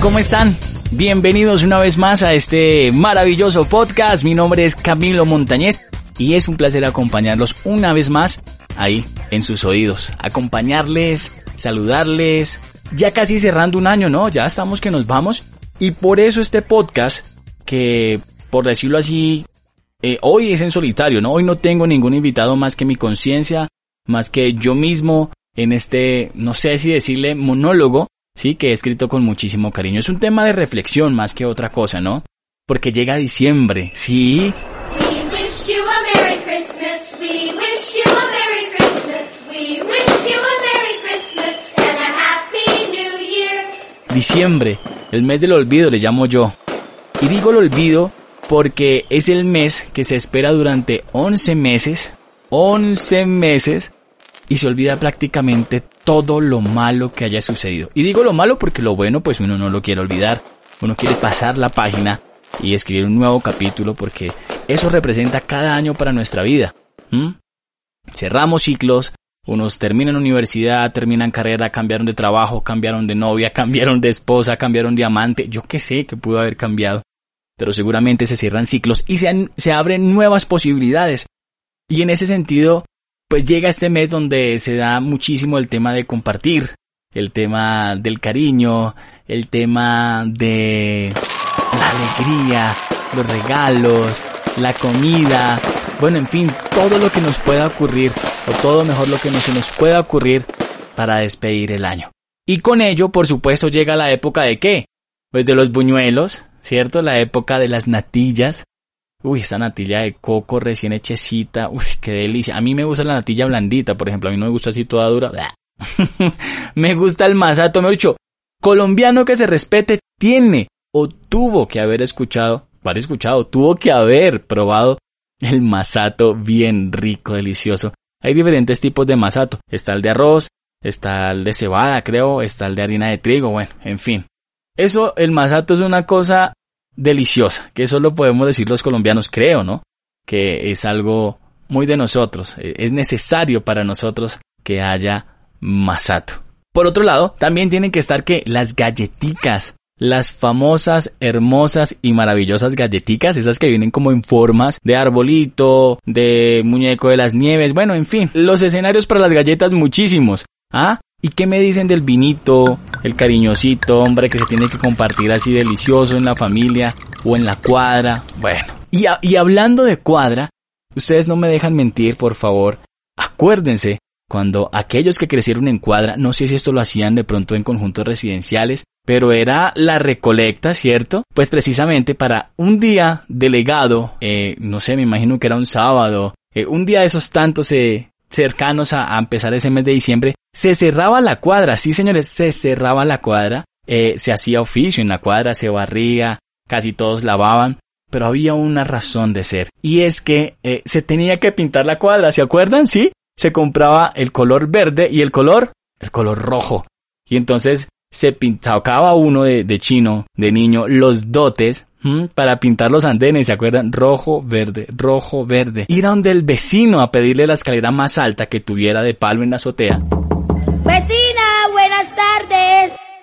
¿cómo están? Bienvenidos una vez más a este maravilloso podcast. Mi nombre es Camilo Montañez y es un placer acompañarlos una vez más ahí en sus oídos. Acompañarles, saludarles. Ya casi cerrando un año, ¿no? Ya estamos que nos vamos. Y por eso este podcast, que por decirlo así, eh, hoy es en solitario, ¿no? Hoy no tengo ningún invitado más que mi conciencia, más que yo mismo en este, no sé si decirle monólogo, sí, que he escrito con muchísimo cariño. Es un tema de reflexión más que otra cosa, ¿no? Porque llega diciembre, sí. Diciembre, el mes del olvido le llamo yo. Y digo el olvido porque es el mes que se espera durante 11 meses, 11 meses, y se olvida prácticamente todo lo malo que haya sucedido. Y digo lo malo porque lo bueno pues uno no lo quiere olvidar, uno quiere pasar la página y escribir un nuevo capítulo porque eso representa cada año para nuestra vida. Cerramos ciclos, unos terminan universidad, terminan carrera, cambiaron de trabajo, cambiaron de novia, cambiaron de esposa, cambiaron de amante, yo qué sé que pudo haber cambiado. Pero seguramente se cierran ciclos y se, se abren nuevas posibilidades. Y en ese sentido, pues llega este mes donde se da muchísimo el tema de compartir, el tema del cariño, el tema de la alegría, los regalos, la comida, bueno, en fin, todo lo que nos pueda ocurrir, o todo mejor lo que no se nos pueda ocurrir para despedir el año. Y con ello, por supuesto, llega la época de qué? Pues de los buñuelos, ¿cierto? La época de las natillas, Uy, esa natilla de coco recién hechecita. Uy, qué delicia. A mí me gusta la natilla blandita, por ejemplo. A mí no me gusta así toda dura. me gusta el masato. Me dicho, colombiano que se respete tiene o tuvo que haber escuchado, para escuchado, tuvo que haber probado el masato bien rico, delicioso. Hay diferentes tipos de masato. Está el de arroz, está el de cebada, creo, está el de harina de trigo, bueno, en fin. Eso, el masato es una cosa deliciosa, que eso lo podemos decir los colombianos, creo, ¿no? Que es algo muy de nosotros, e, es necesario para nosotros que haya masato. Por otro lado, también tienen que estar que las galletitas, las famosas, hermosas y maravillosas galletitas, esas que vienen como en formas de arbolito, de muñeco de las nieves, bueno, en fin, los escenarios para las galletas muchísimos. ¿Ah? ¿Y qué me dicen del vinito, el cariñosito, hombre, que se tiene que compartir así delicioso en la familia o en la cuadra? Bueno, y, y hablando de cuadra, ustedes no me dejan mentir, por favor. Acuérdense, cuando aquellos que crecieron en cuadra, no sé si esto lo hacían de pronto en conjuntos residenciales, pero era la recolecta, ¿cierto? Pues precisamente para un día delegado, eh, no sé, me imagino que era un sábado, eh, un día de esos tantos eh, cercanos a, empezar ese mes de diciembre, se cerraba la cuadra, sí señores, se cerraba la cuadra, eh, se hacía oficio en la cuadra, se barría, casi todos lavaban, pero había una razón de ser, y es que eh, se tenía que pintar la cuadra, ¿se acuerdan? Sí, se compraba el color verde y el color, el color rojo, y entonces se pintaba uno de, chino, de niño, los dotes, para pintar los andenes, ¿se acuerdan? Rojo, verde, rojo, verde. Ir a donde el vecino a pedirle la escalera más alta que tuviera de palo en la azotea.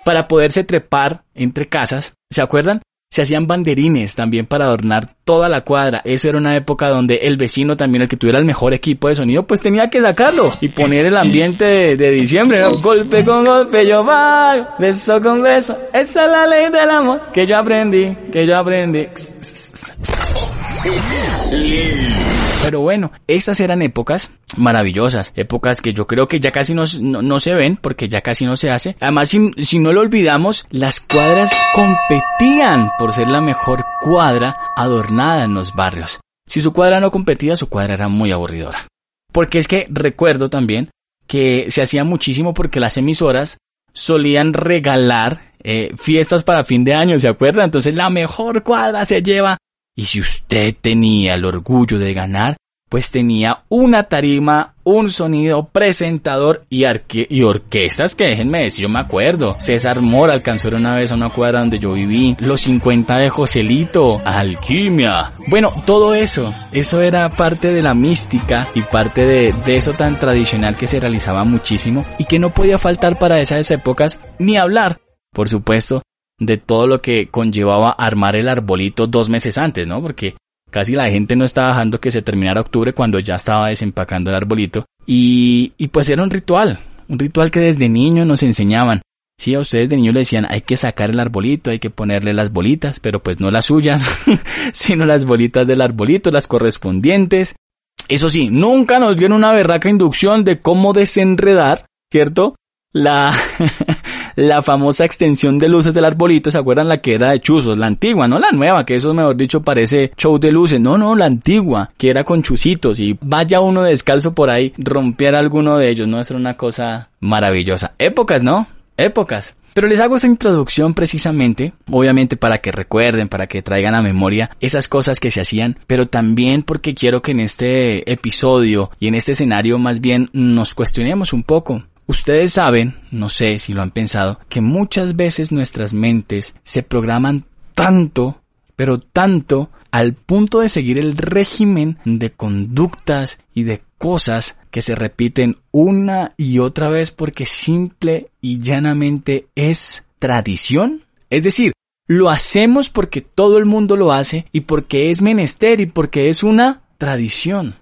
Para poderse trepar entre casas, ¿se acuerdan? Se hacían banderines también para adornar toda la cuadra. Eso era una época donde el vecino también, el que tuviera el mejor equipo de sonido, pues tenía que sacarlo y poner el ambiente de, diciembre. Golpe con golpe yo voy, beso con beso. Esa es la ley del amor que yo aprendí, que yo aprendí. Pero bueno, estas eran épocas maravillosas, épocas que yo creo que ya casi no, no, se ven porque ya casi no se hace. Además, si, si no lo olvidamos, las cuadras competían por ser la mejor cuadra adornada en los barrios. Si su cuadra no competía, su cuadra era muy aburridora. Porque es que recuerdo también que se hacía muchísimo porque las emisoras solían regalar eh, fiestas para fin de año, ¿se acuerdan? Entonces la mejor cuadra se lleva y si usted tenía el orgullo de ganar, pues tenía una tarima, un sonido, presentador y, orquestas que déjenme decir, yo me acuerdo. César Mora alcanzó una vez a una cuadra donde yo viví, los 50 de Joselito, Alquimia. Bueno, todo eso, eso era parte de la mística y parte de eso tan tradicional que se realizaba muchísimo y que no podía faltar para esas épocas ni hablar, por supuesto, de todo lo que conllevaba armar el arbolito dos meses antes, ¿no? Porque casi la gente no estaba dejando que se terminara octubre cuando ya estaba desempacando el arbolito. Y, pues era un ritual, un ritual que desde niño nos enseñaban. Sí, a ustedes de niño le decían, hay que sacar el arbolito, hay que ponerle las bolitas, pero pues no las suyas, sino las bolitas del arbolito, las correspondientes. Eso sí, nunca nos dieron una berraca inducción de cómo desenredar, ¿cierto? La, la famosa extensión de luces del arbolito, ¿se acuerdan la que era de chuzos? La antigua, no la nueva, que eso mejor dicho parece show de luces. No, no, la antigua, que era con chuzitos y vaya uno descalzo por ahí, romper alguno de ellos, ¿no? Eso era una cosa maravillosa. Épocas, ¿no? épocas. Pero les hago esa introducción precisamente, obviamente para que recuerden, para que traigan a memoria esas cosas que se hacían, pero también porque quiero que en este episodio y en este escenario más bien nos cuestionemos un poco. Ustedes saben, no sé si lo han pensado, que muchas veces nuestras mentes se programan tanto, pero tanto, al punto de seguir el régimen de conductas y de cosas que se repiten una y otra vez porque simple y llanamente es tradición. Es decir, lo hacemos porque todo el mundo lo hace y porque es menester y porque es una tradición.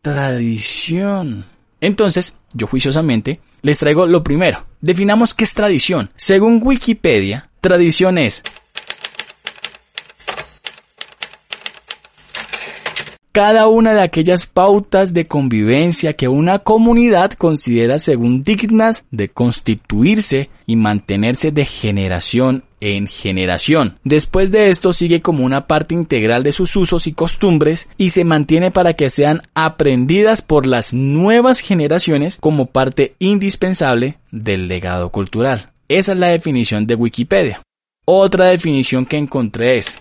Tradición. Entonces, yo juiciosamente les traigo lo primero. Definamos qué es tradición. Según Wikipedia, tradición es cada una de aquellas pautas de convivencia que una comunidad considera según dignas de constituirse y mantenerse de generación en generación. Después de esto sigue como una parte integral de sus usos y costumbres y se mantiene para que sean aprendidas por las nuevas generaciones como parte indispensable del legado cultural. Esa es la definición de Wikipedia. Otra definición que encontré es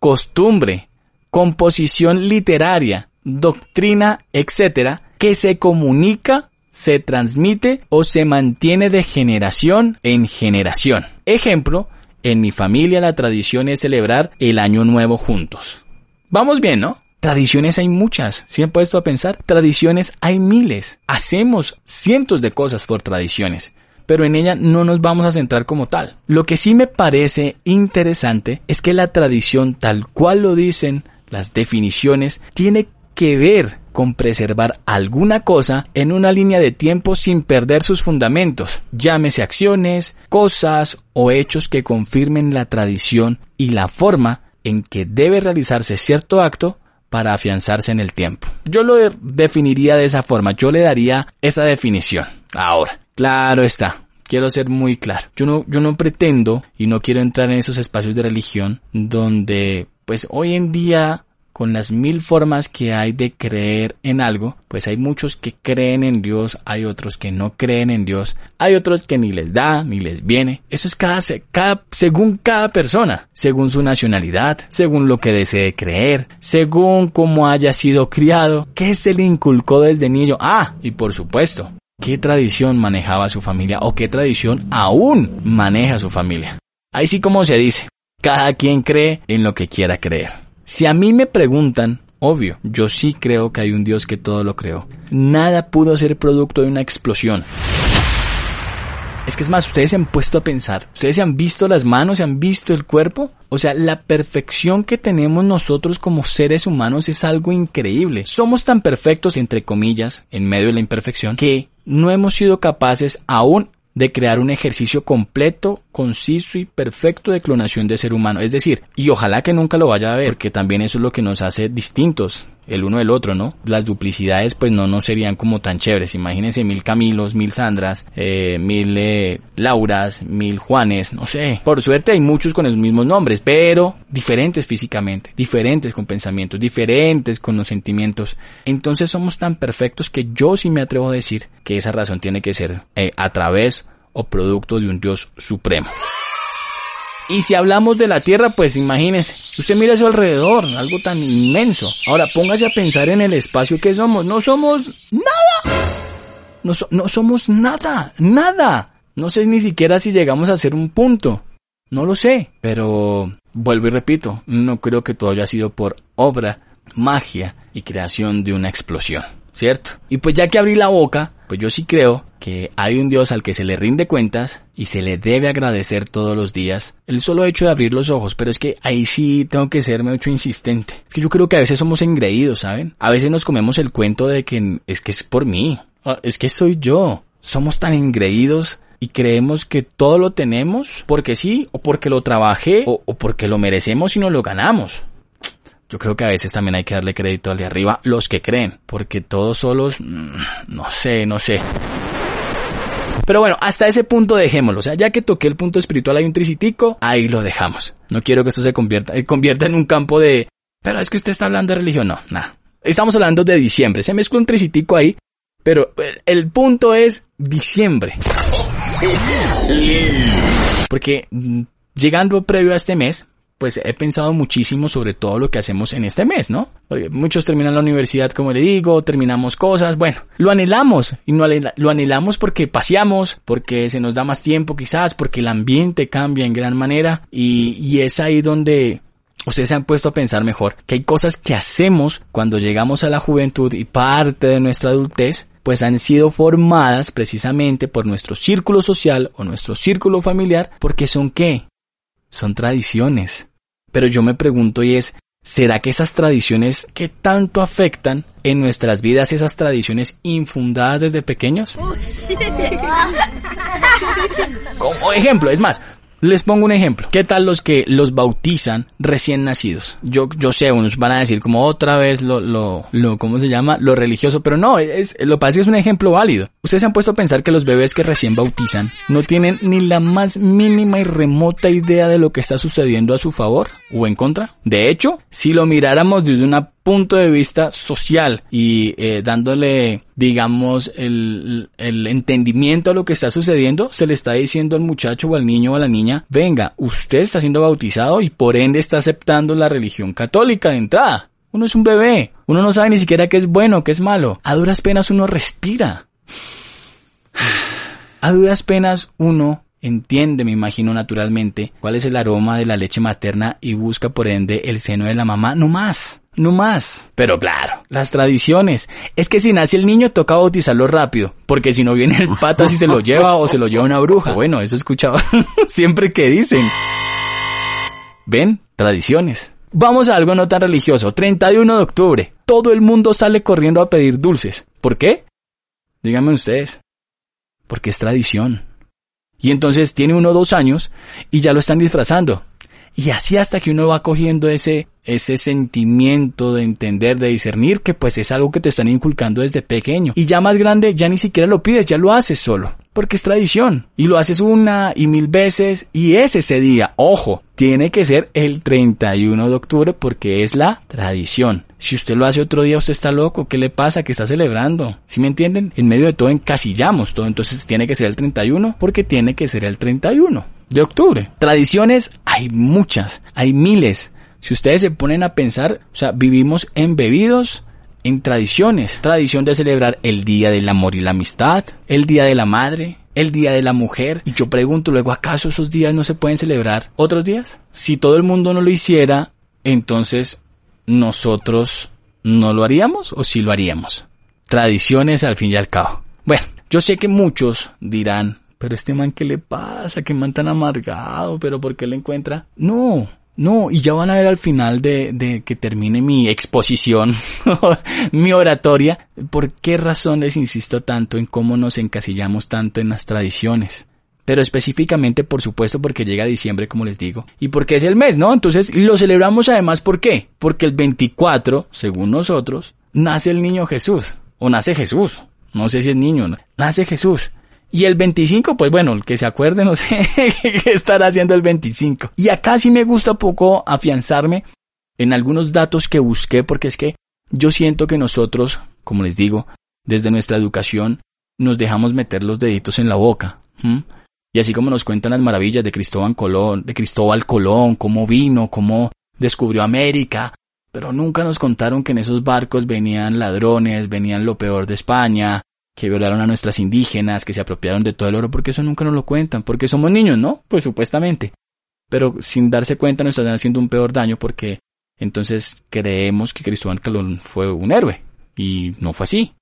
costumbre, composición literaria, doctrina, etc., que se comunica, se transmite o se mantiene de generación en generación. Ejemplo, en mi familia la tradición es celebrar el año nuevo juntos. Vamos bien, ¿no? Tradiciones hay muchas. Si han puesto a pensar, tradiciones hay miles. Hacemos cientos de cosas por tradiciones pero en ella no nos vamos a centrar como tal. Lo que sí me parece interesante es que la tradición tal cual lo dicen las definiciones tiene que ver con preservar alguna cosa en una línea de tiempo sin perder sus fundamentos, llámese acciones, cosas o hechos que confirmen la tradición y la forma en que debe realizarse cierto acto para afianzarse en el tiempo. Yo lo definiría de esa forma, yo le daría esa definición. Ahora, Claro está. Quiero ser muy claro. Yo no, yo no pretendo y no quiero entrar en esos espacios de religión donde, pues hoy en día con las mil formas que hay de creer en algo, pues hay muchos que creen en Dios, hay otros que no creen en Dios, hay otros que ni les da, ni les viene. Eso es cada, cada, según cada persona, según su nacionalidad, según lo que desee creer, según cómo haya sido criado, qué se le inculcó desde niño. Ah, y por supuesto, qué tradición manejaba su familia o qué tradición aún maneja su familia. Ahí sí como se dice, cada quien cree en lo que quiera creer. Si a mí me preguntan, obvio, yo sí creo que hay un Dios que todo lo creó. Nada pudo ser producto de una explosión. Es que es más, ustedes se han puesto a pensar, ustedes se han visto las manos, se han visto el cuerpo. O sea, la perfección que tenemos nosotros como seres humanos es algo increíble. Somos tan perfectos, entre comillas, en medio de la imperfección, que no hemos sido capaces aún de crear un ejercicio completo, conciso y perfecto de clonación de ser humano. Es decir, y ojalá que nunca lo vaya a ver, porque también eso es lo que nos hace distintos el uno del otro, ¿no? Las duplicidades pues no nos serían como tan chéveres. Imagínense mil Camilos, mil Sandras, eh, mil eh, Lauras, mil Juanes, no sé. Por suerte hay muchos con los mismos nombres, pero diferentes físicamente, diferentes con pensamientos, diferentes con los sentimientos. Entonces somos tan perfectos que yo sí me atrevo a decir que esa razón tiene que ser eh, a través o producto de un Dios supremo. Y si hablamos de la Tierra, pues imagínese, usted mira su alrededor, algo tan inmenso. Ahora póngase a pensar en el espacio que somos. No somos nada. No, no somos nada, nada. No sé ni siquiera si llegamos a ser un punto. No lo sé. Pero vuelvo y repito, no creo que todo haya sido por obra, magia y creación de una explosión. ¿Cierto? Y pues ya que abrí la boca, pues yo sí creo que hay un Dios al que se le rinde cuentas y se le debe agradecer todos los días el solo hecho de abrir los ojos, pero es que ahí sí tengo que ser mucho insistente. Es que yo creo que a veces somos engreídos, ¿saben? A veces nos comemos el cuento de que es que es por mí, ah, es que soy yo. Somos tan engreídos y creemos que todo lo tenemos porque sí, o porque lo trabajé, o, o porque lo merecemos y no lo ganamos. Yo creo que a veces también hay que darle crédito al de arriba, los que creen, porque todos solos, mm, no sé, no sé. Pero bueno, hasta ese punto dejémoslo. O sea, ya que toqué el punto espiritual hay un tricitico, ahí lo dejamos. No quiero que esto se convierta, eh, convierta en un campo de, pero es que usted está hablando de religión. No, nada. Estamos hablando de diciembre. Se mezcla un tricitico ahí, pero el punto es diciembre. Porque mm, llegando previo a este mes, pues he pensado muchísimo sobre todo lo que hacemos en este mes, ¿no? Muchos terminan la universidad, como le digo, terminamos cosas, bueno, lo anhelamos y no lo anhelamos porque paseamos, porque se nos da más tiempo quizás, porque el ambiente cambia en gran manera y, y es ahí donde ustedes se han puesto a pensar mejor que hay cosas que hacemos cuando llegamos a la juventud y parte de nuestra adultez pues han sido formadas precisamente por nuestro círculo social o nuestro círculo familiar porque son qué? Son tradiciones. Pero yo me pregunto y es, ¿será que esas tradiciones que tanto afectan en nuestras vidas, esas tradiciones infundadas desde pequeños? Como ejemplo, es más, les pongo un ejemplo. ¿Qué tal los que los bautizan recién nacidos? Yo, yo sé, unos van a decir como otra vez lo, lo, lo, ¿cómo se llama? Lo religioso, pero no, es, lo que es un ejemplo válido. Ustedes se han puesto a pensar que los bebés que recién bautizan no tienen ni la más mínima y remota idea de lo que está sucediendo a su favor o en contra. De hecho, si lo miráramos desde una punto de vista social y eh, dándole, digamos, el, el entendimiento a lo que está sucediendo, se le está diciendo al muchacho o al niño o a la niña, venga, usted está siendo bautizado y por ende está aceptando la religión católica de entrada. Uno es un bebé, uno no sabe ni siquiera qué es bueno, qué es malo. A duras penas uno respira. A duras penas uno entiende, me imagino naturalmente, cuál es el aroma de la leche materna y busca por ende el seno de la mamá, no más no más. Pero claro, las tradiciones. Es que si nace el niño toca bautizarlo rápido, porque si no viene el pata si se lo lleva o se lo lleva una bruja. Bueno, eso he escuchado siempre que dicen. ¿Ven? Tradiciones. Vamos a algo no tan religioso. 31 de octubre. Todo el mundo sale corriendo a pedir dulces. ¿Por qué? Díganme ustedes. Porque es tradición. Y entonces tiene uno dos años y ya lo están disfrazando. Y así hasta que uno va cogiendo ese, ese sentimiento de entender, de discernir, que pues es algo que te están inculcando desde pequeño. Y ya más grande, ya ni siquiera lo pides, ya lo haces solo. Porque es tradición. Y lo haces una y mil veces y es ese día. Ojo, tiene que ser el 31 de octubre porque es la tradición. Si usted lo hace otro día, usted está loco. ¿Qué le pasa? ¿Qué está celebrando? ¿Sí me entienden? En medio de todo encasillamos todo. Entonces tiene que ser el 31 porque tiene que ser el 31 de octubre. Tradiciones hay muchas, hay miles. Si ustedes se ponen a pensar, o sea, vivimos embebidos en tradiciones. Tradición de celebrar el Día del Amor y la Amistad, el Día de la Madre, el Día de la Mujer. Y yo pregunto luego, ¿acaso esos días no se pueden celebrar otros días? Si todo el mundo no lo hiciera, entonces nosotros no lo haríamos o sí lo haríamos. Tradiciones al fin y al cabo. Bueno, yo sé que muchos dirán, pero este man, ¿qué le pasa? ¿Qué man tan amargado? ¿Pero por qué le encuentra? No, no, y ya van a ver al final de, de que termine mi exposición, mi oratoria, por qué razón les insisto tanto en cómo nos encasillamos tanto en las tradiciones. Pero específicamente, por supuesto, porque llega diciembre, como les digo, y porque es el mes, ¿no? Entonces, lo celebramos además, ¿por qué? Porque el 24, según nosotros, nace el niño Jesús, o nace Jesús, no sé si es niño, nace Jesús. Y el 25, pues bueno, el que se acuerde, no sé qué estará haciendo el 25. Y acá sí me gusta poco afianzarme en algunos datos que busqué, porque es que yo siento que nosotros, como les digo, desde nuestra educación, nos dejamos meter los deditos en la boca. Y así como nos cuentan las maravillas de Cristóbal Colón, de Cristóbal Colón, cómo vino, cómo descubrió América, pero nunca nos contaron que en esos barcos venían ladrones, venían lo peor de España, que violaron a nuestras indígenas, que se apropiaron de todo el oro, porque eso nunca nos lo cuentan, porque somos niños, ¿no? Pues supuestamente. Pero sin darse cuenta nos están haciendo un peor daño porque entonces creemos que Cristóbal Colón fue un héroe. Y no fue así.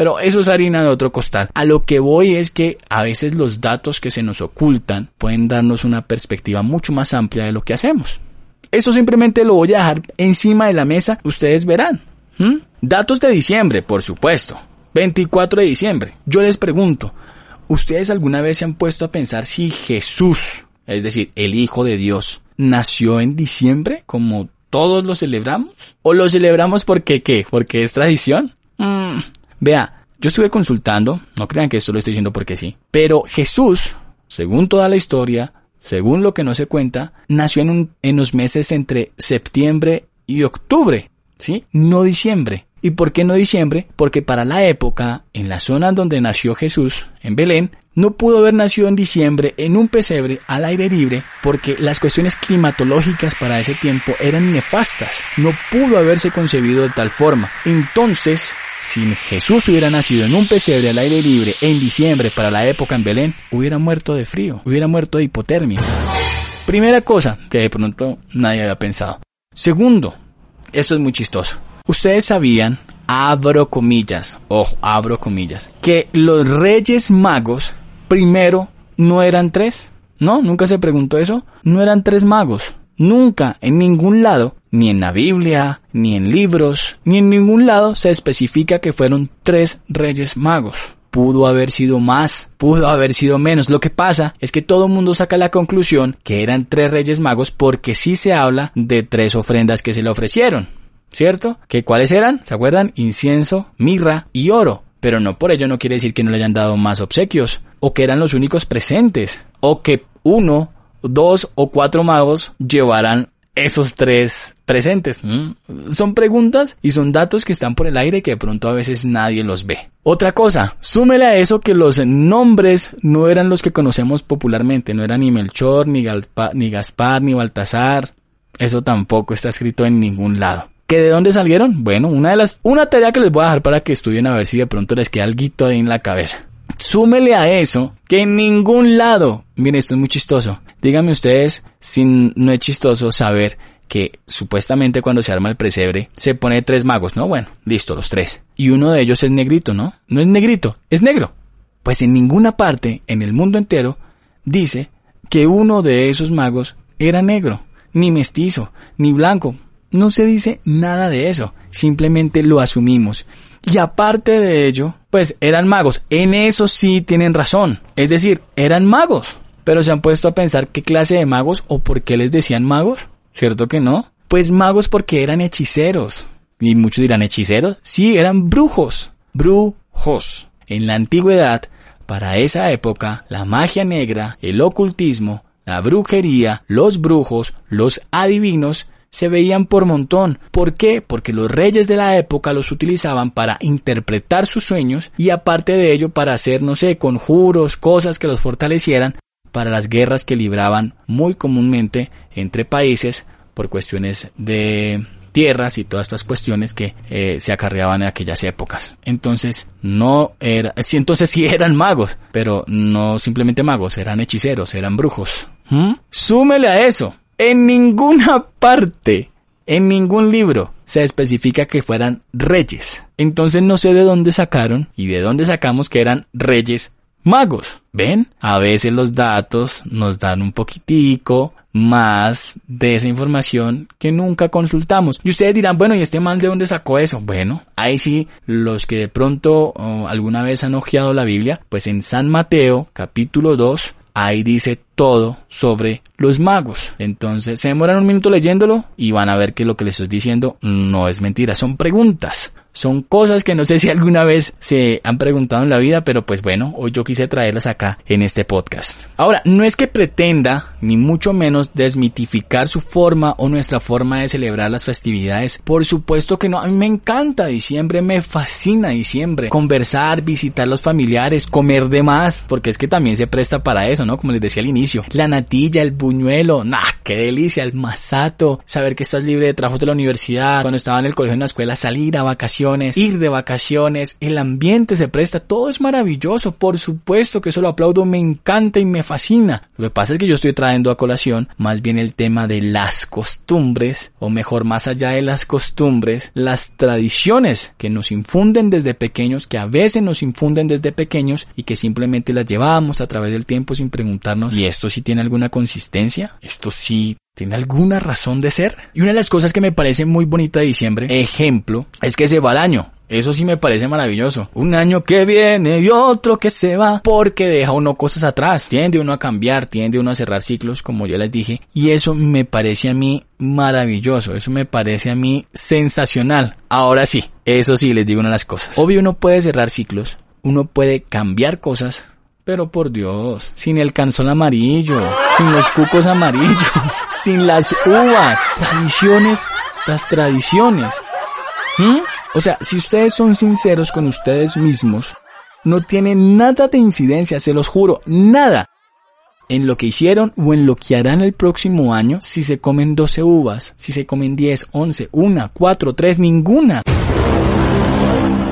Pero eso es harina de otro costal. A lo que voy es que a veces los datos que se nos ocultan pueden darnos una perspectiva mucho más amplia de lo que hacemos. Eso simplemente lo voy a dejar encima de la mesa, ustedes verán. ¿Mm? Datos de diciembre, por supuesto. 24 de diciembre. Yo les pregunto, ¿ustedes alguna vez se han puesto a pensar si Jesús, es decir, el Hijo de Dios, nació en diciembre como todos lo celebramos? ¿O lo celebramos porque qué? ¿Porque es tradición? Mm, vea, yo estuve consultando, no crean que esto lo estoy diciendo porque sí, pero Jesús, según toda la historia, según lo que no se cuenta, nació en, un, en los meses entre septiembre y octubre, ¿sí? No diciembre. ¿Y por qué no diciembre? Porque para la época, en la zona donde nació Jesús, en Belén, no pudo haber nacido en diciembre en un pesebre al aire libre porque las cuestiones climatológicas para ese tiempo eran nefastas. No pudo haberse concebido de tal forma. Entonces, si Jesús hubiera nacido en un pesebre al aire libre en diciembre para la época en Belén, hubiera muerto de frío, hubiera muerto de hipotermia. Primera cosa que de pronto nadie había pensado. Segundo, esto es muy chistoso. Ustedes sabían, abro comillas, ojo, abro comillas, que los reyes magos primero no eran tres. No, nunca se preguntó eso. No eran tres magos. Nunca, en ningún lado, ni en la Biblia, ni en libros, ni en ningún lado se especifica que fueron tres reyes magos. Pudo haber sido más, pudo haber sido menos. Lo que pasa es que todo el mundo saca la conclusión que eran tres reyes magos porque sí se habla de tres ofrendas que se le ofrecieron. ¿Cierto? ¿Que cuáles eran? ¿Se acuerdan? Incienso, mirra y oro. Pero no por ello no quiere decir que no le hayan dado más obsequios, o que eran los únicos presentes, o que uno dos o cuatro magos llevarán esos tres presentes. ¿Mm? Son preguntas y son datos que están por el aire que de pronto a veces nadie los ve. Otra cosa, súmele a eso que los nombres no eran los que conocemos popularmente, no eran ni Melchor, ni, ni Gaspar, ni Baltasar. Eso tampoco está escrito en ningún lado. ¿Que de dónde salieron? Bueno, una de las, una tarea que les voy a dejar para que estudien a ver si de pronto les queda algo ahí en la cabeza. Súmele a eso que en ningún lado, miren esto es muy chistoso, díganme ustedes si no es chistoso saber que supuestamente cuando se arma el presebre se pone tres magos, ¿no? Bueno, listo, los tres. Y uno de ellos es negrito, ¿no? No es negrito, es negro. Pues en ninguna parte, en el mundo entero, dice que uno de esos magos era negro, ni mestizo, ni blanco. No se dice nada de eso, simplemente lo asumimos. Y aparte de ello, pues eran magos. En eso sí tienen razón. Es decir, eran magos. Pero se han puesto a pensar qué clase de magos o por qué les decían magos. ¿Cierto que no? Pues magos porque eran hechiceros. Y muchos dirán hechiceros. Sí, eran brujos. Brujos. En la antigüedad, para esa época, la magia negra, el ocultismo, la brujería, los brujos, los adivinos, se veían por montón. ¿Por qué? Porque los reyes de la época los utilizaban para interpretar sus sueños y aparte de ello para hacer, no sé, conjuros, cosas que los fortalecieran para las guerras que libraban muy comúnmente entre países por cuestiones de tierras y todas estas cuestiones que eh, se acarreaban en aquellas épocas. Entonces, no era, entonces sí eran magos, pero no simplemente magos, eran hechiceros, eran brujos. ¿Mm? Súmele a eso en ninguna parte, en ningún libro, se especifica que fueran reyes. Entonces no sé de dónde sacaron y de dónde sacamos que eran reyes magos. ¿Ven? A veces los datos nos dan un poquitico más de esa información que nunca consultamos. Y ustedes dirán, bueno, ¿y este man de dónde sacó eso? Bueno, ahí sí, los que de pronto alguna vez han ojeado la Biblia, pues en San Mateo, capítulo 2, ahí dice todo sobre los magos. Entonces se demoran un minuto leyéndolo y van a ver que lo que les estoy diciendo no es mentira, son preguntas. Son cosas que no sé si alguna vez se han preguntado en la vida, pero pues bueno, hoy yo quise traerlas acá en este podcast. Ahora, no es que pretenda, ni mucho menos, desmitificar su forma o nuestra forma de celebrar las festividades. Por supuesto que no, a mí me encanta diciembre, me fascina diciembre. Conversar, visitar los familiares, comer de más, porque es que también se presta para eso, ¿no? Como les decía al inicio. La natilla, el buñuelo, nah, qué delicia, el masato, saber que estás libre de trabajo de la universidad, cuando estaba en el colegio en la escuela, salir a vacaciones ir de vacaciones, el ambiente se presta, todo es maravilloso, por supuesto que eso lo aplaudo, me encanta y me fascina. Lo que pasa es que yo estoy trayendo a colación más bien el tema de las costumbres, o mejor, más allá de las costumbres, las tradiciones que nos infunden desde pequeños, que a veces nos infunden desde pequeños y que simplemente las llevamos a través del tiempo sin preguntarnos, ¿y esto sí tiene alguna consistencia? ¿Esto sí ¿Tiene alguna razón de ser? Y una de las cosas que me parece muy bonita de diciembre, ejemplo, es que se va el año. Eso sí me parece maravilloso. Un año que viene y otro que se va porque deja uno cosas atrás. Tiende uno a cambiar, tiende uno a cerrar ciclos, como ya les dije. Y eso me parece a mí maravilloso. Eso me parece a mí sensacional. Ahora sí, eso sí les digo una de las cosas. Obvio uno puede cerrar ciclos, uno puede cambiar cosas, pero por Dios, sin el canzón amarillo, sin los cucos amarillos, sin las uvas, tradiciones, las tradiciones. ¿Mm? O sea, si ustedes son sinceros con ustedes mismos, no tienen nada de incidencia, se los juro, nada en lo que hicieron o en lo que harán el próximo año si se comen 12 uvas, si se comen 10, 11, 1, 4, 3, ninguna.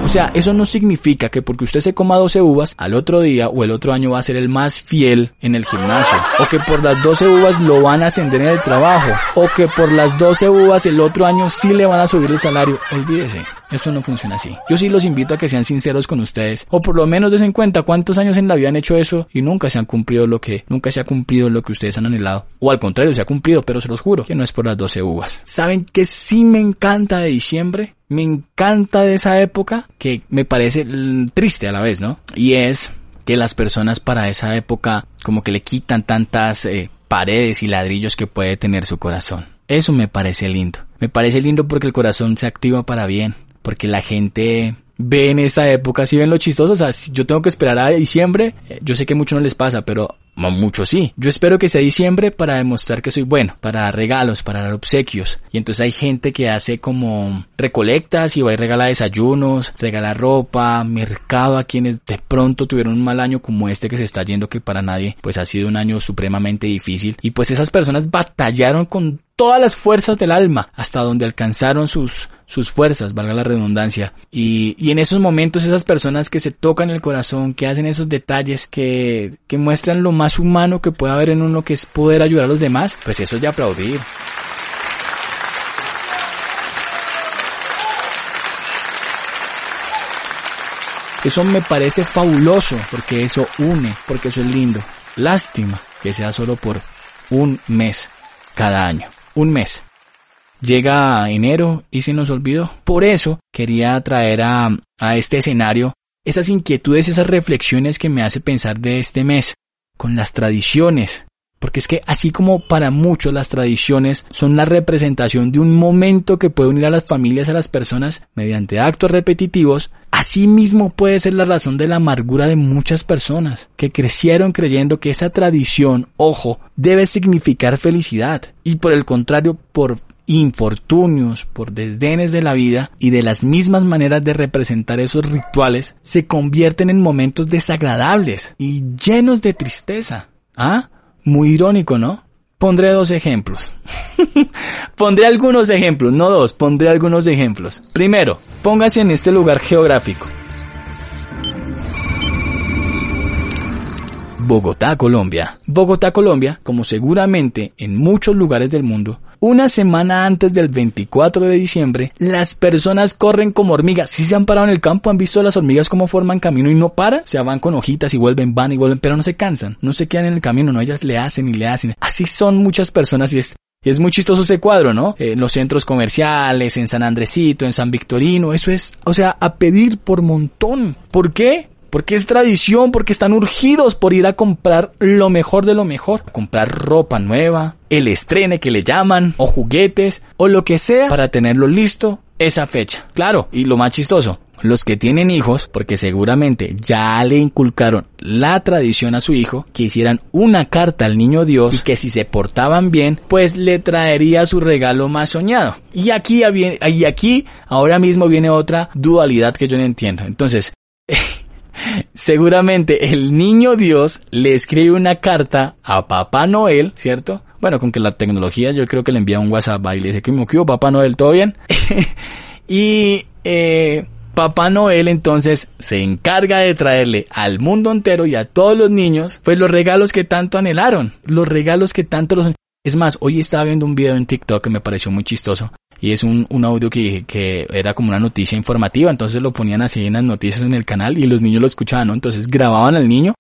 O sea, eso no significa que porque usted se coma 12 uvas, al otro día o el otro año va a ser el más fiel en el gimnasio. O que por las 12 uvas lo van a ascender en el trabajo. O que por las 12 uvas el otro año sí le van a subir el salario. Olvídese. Eso no funciona así. Yo sí los invito a que sean sinceros con ustedes. O por lo menos den cuenta cuántos años en la vida han hecho eso y nunca se han cumplido lo que, nunca se ha cumplido lo que ustedes han anhelado. O al contrario, se ha cumplido, pero se los juro que no es por las 12 uvas. ¿Saben que sí me encanta de diciembre? me encanta de esa época que me parece triste a la vez, ¿no? Y es que las personas para esa época como que le quitan tantas eh, paredes y ladrillos que puede tener su corazón. Eso me parece lindo. Me parece lindo porque el corazón se activa para bien, porque la gente ve en esa época, si ven lo chistoso, o sea, si yo tengo que esperar a diciembre, eh, yo sé que mucho no les pasa, pero mucho sí. Yo espero que sea diciembre para demostrar que soy bueno, para dar regalos, para dar obsequios. Y entonces hay gente que hace como recolectas y va y regala desayunos, regala ropa, mercado a quienes de pronto tuvieron un mal año como este que se está yendo que para nadie pues ha sido un año supremamente difícil. Y pues esas personas batallaron con todas las fuerzas del alma hasta donde alcanzaron sus, sus fuerzas, valga la redundancia. Y, y en esos momentos esas personas que se tocan el corazón, que hacen esos detalles, que, que muestran lo más humano que puede haber en uno que es poder ayudar a los demás, pues eso es de aplaudir. Eso me parece fabuloso porque eso une, porque eso es lindo. Lástima que sea solo por un mes cada año un mes. Llega enero y se nos olvidó. Por eso quería traer a, a este escenario esas inquietudes, esas reflexiones que me hace pensar de este mes, con las tradiciones, porque es que así como para muchos las tradiciones son la representación de un momento que puede unir a las familias a las personas mediante actos repetitivos, así mismo puede ser la razón de la amargura de muchas personas que crecieron creyendo que esa tradición, ojo, debe significar felicidad y por el contrario por infortunios, por desdenes de la vida y de las mismas maneras de representar esos rituales se convierten en momentos desagradables y llenos de tristeza. ¿Ah? Muy irónico, ¿no? Pondré dos ejemplos. pondré algunos ejemplos, no dos, pondré algunos ejemplos. Primero, póngase en este lugar geográfico. Bogotá, Colombia. Bogotá, Colombia, como seguramente en muchos lugares del mundo, una semana antes del 24 de diciembre, las personas corren como hormigas. Si se han parado en el campo, han visto las hormigas cómo forman camino y no paran. O sea, van con hojitas y vuelven, van y vuelven, pero no se cansan. No se quedan en el camino, no, ellas le hacen y le hacen. Así son muchas personas y es y es muy chistoso ese cuadro, ¿no? En eh, los centros comerciales, en San Andresito, en San Victorino, eso es, o sea, a pedir por montón. ¿Por qué? Porque es tradición, porque están urgidos por ir a comprar lo mejor de lo mejor. comprar ropa nueva, el estrene que le llaman, o juguetes, o lo que sea para tenerlo listo esa fecha. Claro, y lo más chistoso, los que tienen hijos, porque seguramente ya le inculcaron la tradición a su hijo, que hicieran una carta al niño Dios y que si se portaban bien, pues le traería su regalo más soñado. Y aquí, y aquí ahora mismo viene otra dualidad que yo no entiendo. Entonces, seguramente el niño Dios le escribe una carta a Papá Noel, ¿cierto? Bueno, con que la tecnología yo creo que le envía un WhatsApp y le dice me Papá Noel, ¿todo bien? y eh, Papá Noel entonces se encarga de traerle al mundo entero y a todos los niños, pues los regalos que tanto anhelaron, los regalos que tanto los... Es más, hoy estaba viendo un video en TikTok que me pareció muy chistoso y es un, un audio que, que era como una noticia informativa, entonces lo ponían así en las noticias en el canal y los niños lo escuchaban, ¿no? Entonces grababan al niño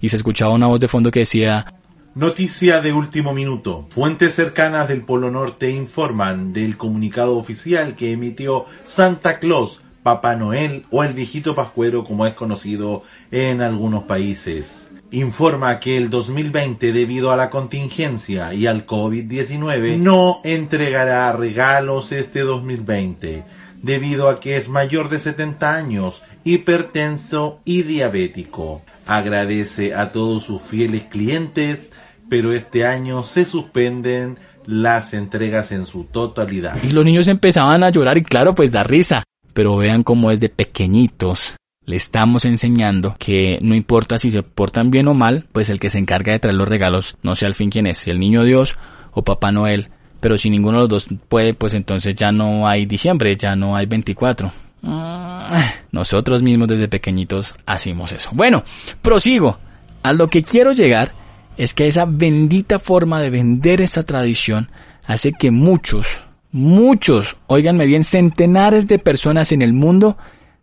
y se escuchaba una voz de fondo que decía Noticia de último minuto. Fuentes cercanas del Polo Norte informan del comunicado oficial que emitió Santa Claus, Papá Noel o el viejito pascuero como es conocido en algunos países. Informa que el 2020 debido a la contingencia y al COVID-19 no entregará regalos este 2020 debido a que es mayor de 70 años, hipertenso y diabético. Agradece a todos sus fieles clientes pero este año se suspenden las entregas en su totalidad. Y los niños empezaban a llorar y claro, pues da risa. Pero vean cómo es de pequeñitos. Le estamos enseñando que no importa si se portan bien o mal, pues el que se encarga de traer los regalos, no sé al fin quién es, si el niño Dios o Papá Noel. Pero si ninguno de los dos puede, pues entonces ya no hay diciembre, ya no hay 24. Ah, nosotros mismos desde pequeñitos hacemos eso. Bueno, prosigo. A lo que quiero llegar es que esa bendita forma de vender esa tradición hace que muchos, muchos, oiganme bien, centenares de personas en el mundo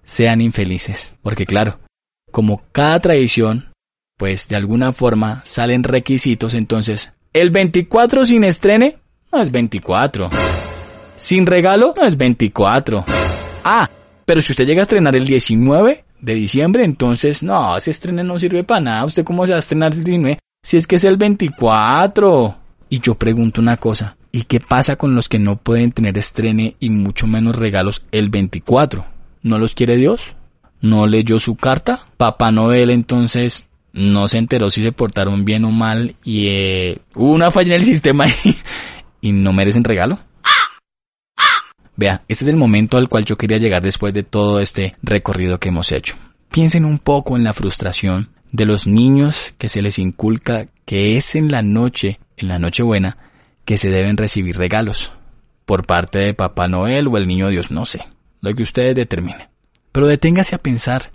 sean infelices. Porque claro, como cada tradición, pues de alguna forma salen requisitos, entonces, el 24 sin estrene no es 24. Sin regalo no es 24. Ah, pero si usted llega a estrenar el 19 de diciembre, entonces, no, ese estrene no sirve para nada. ¿Usted cómo se va a estrenar el 19? Si es que es el 24. Y yo pregunto una cosa, ¿y qué pasa con los que no pueden tener estrene y mucho menos regalos el 24? ¿No los quiere Dios? ¿No leyó su carta? Papá Noel entonces no se enteró si se portaron bien o mal y eh, hubo una falla en el sistema y, y no merecen regalo. Vea, este es el momento al cual yo quería llegar después de todo este recorrido que hemos hecho. Piensen un poco en la frustración de los niños que se les inculca que es en la noche, en la Nochebuena, que se deben recibir regalos por parte de Papá Noel o el Niño Dios, no sé, lo que ustedes determinen. Pero deténgase a pensar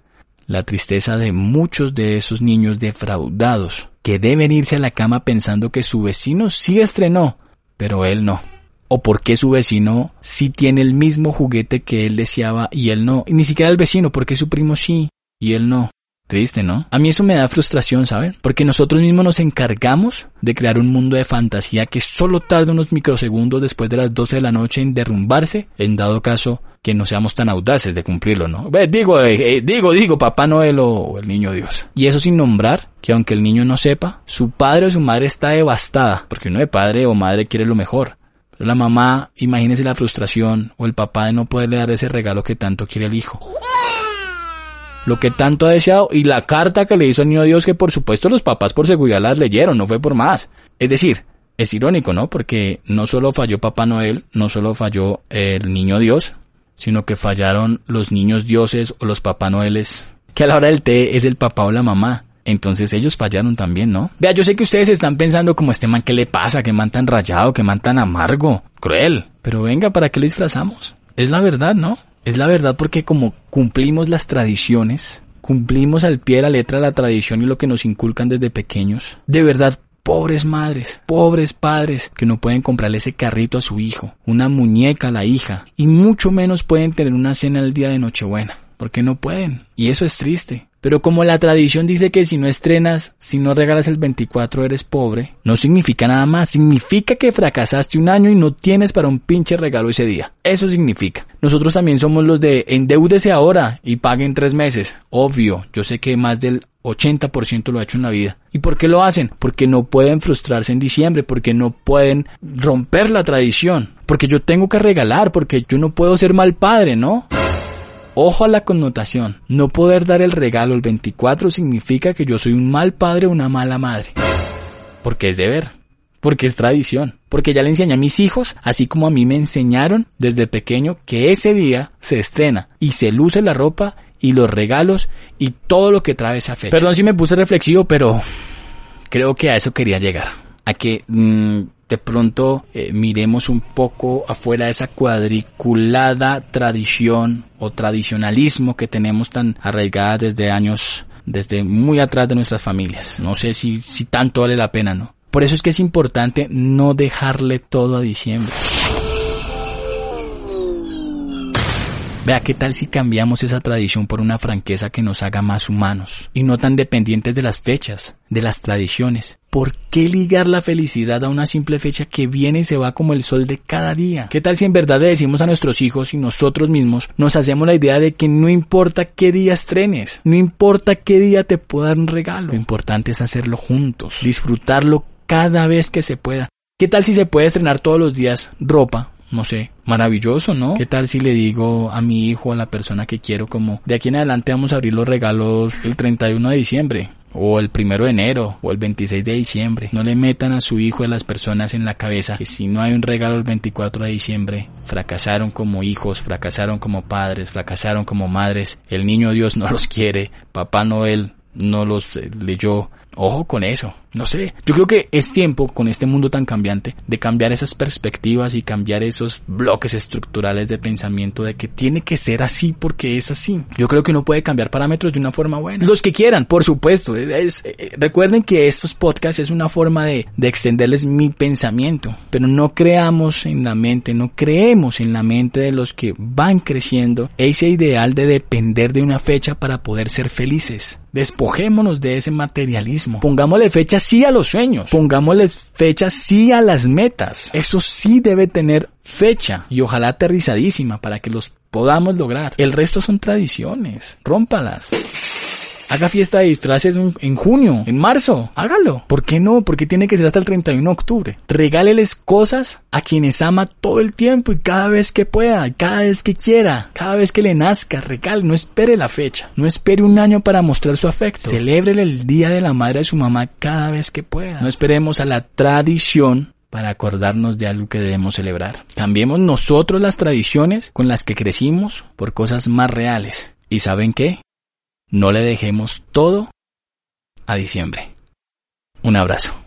la tristeza de muchos de esos niños defraudados que deben irse a la cama pensando que su vecino sí estrenó, pero él no. O porque su vecino sí tiene el mismo juguete que él deseaba y él no. Y ni siquiera el vecino, porque su primo sí y él no. Triste, ¿no? A mí eso me da frustración, ¿saben? Porque nosotros mismos nos encargamos de crear un mundo de fantasía que solo tarda unos microsegundos después de las 12 de la noche en derrumbarse, en dado caso que no seamos tan audaces de cumplirlo, ¿no? digo, eh, eh, digo, digo, Papá Noel o el Niño Dios. Y eso sin nombrar que aunque el niño no sepa, su padre o su madre está devastada, porque uno de padre o madre quiere lo mejor. La mamá, imagínese la frustración, o el papá de no poderle dar ese regalo que tanto quiere el hijo lo que tanto ha deseado y la carta que le hizo el niño Dios que por supuesto los papás por seguridad las leyeron, no fue por más. Es decir, es irónico, ¿no? Porque no solo falló Papá Noel, no solo falló el niño Dios, sino que fallaron los niños dioses o los Papá Noeles, que a la hora del té es el papá o la mamá. Entonces ellos fallaron también, ¿no? Vea, yo sé que ustedes están pensando como este man, ¿qué le pasa? ¿Qué man tan rayado? ¿Qué man tan amargo? Cruel. Pero venga, ¿para qué lo disfrazamos? Es la verdad, ¿no? Es la verdad porque como cumplimos las tradiciones, cumplimos al pie de la letra la tradición y lo que nos inculcan desde pequeños, de verdad pobres madres, pobres padres que no pueden comprarle ese carrito a su hijo, una muñeca a la hija y mucho menos pueden tener una cena el día de Nochebuena, porque no pueden. Y eso es triste. Pero como la tradición dice que si no estrenas, si no regalas el 24 eres pobre, no significa nada más, significa que fracasaste un año y no tienes para un pinche regalo ese día. Eso significa. Nosotros también somos los de endeúdese ahora y paguen tres meses. Obvio, yo sé que más del 80% lo ha hecho en la vida. ¿Y por qué lo hacen? Porque no pueden frustrarse en diciembre, porque no pueden romper la tradición, porque yo tengo que regalar, porque yo no puedo ser mal padre, ¿no? Ojo a la connotación. No poder dar el regalo el 24 significa que yo soy un mal padre o una mala madre. Porque es deber. Porque es tradición. Porque ya le enseñé a mis hijos, así como a mí me enseñaron desde pequeño, que ese día se estrena y se luce la ropa y los regalos y todo lo que trae esa fecha. Perdón si me puse reflexivo, pero creo que a eso quería llegar. A que mmm, de pronto eh, miremos un poco afuera de esa cuadriculada tradición o tradicionalismo que tenemos tan arraigada desde años, desde muy atrás de nuestras familias. No sé si, si tanto vale la pena, ¿no? Por eso es que es importante no dejarle todo a diciembre. Vea, ¿qué tal si cambiamos esa tradición por una franqueza que nos haga más humanos y no tan dependientes de las fechas, de las tradiciones? ¿Por qué ligar la felicidad a una simple fecha que viene y se va como el sol de cada día? ¿Qué tal si en verdad le decimos a nuestros hijos y nosotros mismos nos hacemos la idea de que no importa qué día estrenes, no importa qué día te pueda dar un regalo, lo importante es hacerlo juntos, disfrutarlo cada vez que se pueda. ¿Qué tal si se puede estrenar todos los días ropa no sé, maravilloso, ¿no? ¿Qué tal si le digo a mi hijo, a la persona que quiero, como de aquí en adelante vamos a abrir los regalos el 31 de diciembre? O el primero de enero o el 26 de diciembre. No le metan a su hijo a las personas en la cabeza que si no hay un regalo el 24 de diciembre, fracasaron como hijos, fracasaron como padres, fracasaron como madres. El niño Dios no los quiere, Papá Noel no los eh, leyó. Ojo con eso. No sé. Yo creo que es tiempo con este mundo tan cambiante de cambiar esas perspectivas y cambiar esos bloques estructurales de pensamiento de que tiene que ser así porque es así. Yo creo que uno puede cambiar parámetros de una forma buena. Los que quieran, por supuesto. Es, eh, recuerden que estos podcasts es una forma de, de extenderles mi pensamiento. Pero no creamos en la mente, no creemos en la mente de los que van creciendo ese ideal de depender de una fecha para poder ser felices. Despojémonos de ese materialismo. Pongámosle fecha sí a los sueños. Pongámosle fecha sí a las metas. Eso sí debe tener fecha y ojalá aterrizadísima para que los podamos lograr. El resto son tradiciones. Rómpalas. Haga fiesta de disfraces en junio, en marzo. Hágalo. ¿Por qué no? Porque tiene que ser hasta el 31 de octubre. Regáleles cosas a quienes ama todo el tiempo y cada vez que pueda, cada vez que quiera, cada vez que le nazca, regale. No espere la fecha. No espere un año para mostrar su afecto. Celébrele el día de la madre de su mamá cada vez que pueda. No esperemos a la tradición para acordarnos de algo que debemos celebrar. Cambiemos nosotros las tradiciones con las que crecimos por cosas más reales. ¿Y saben qué? No le dejemos todo a diciembre. Un abrazo.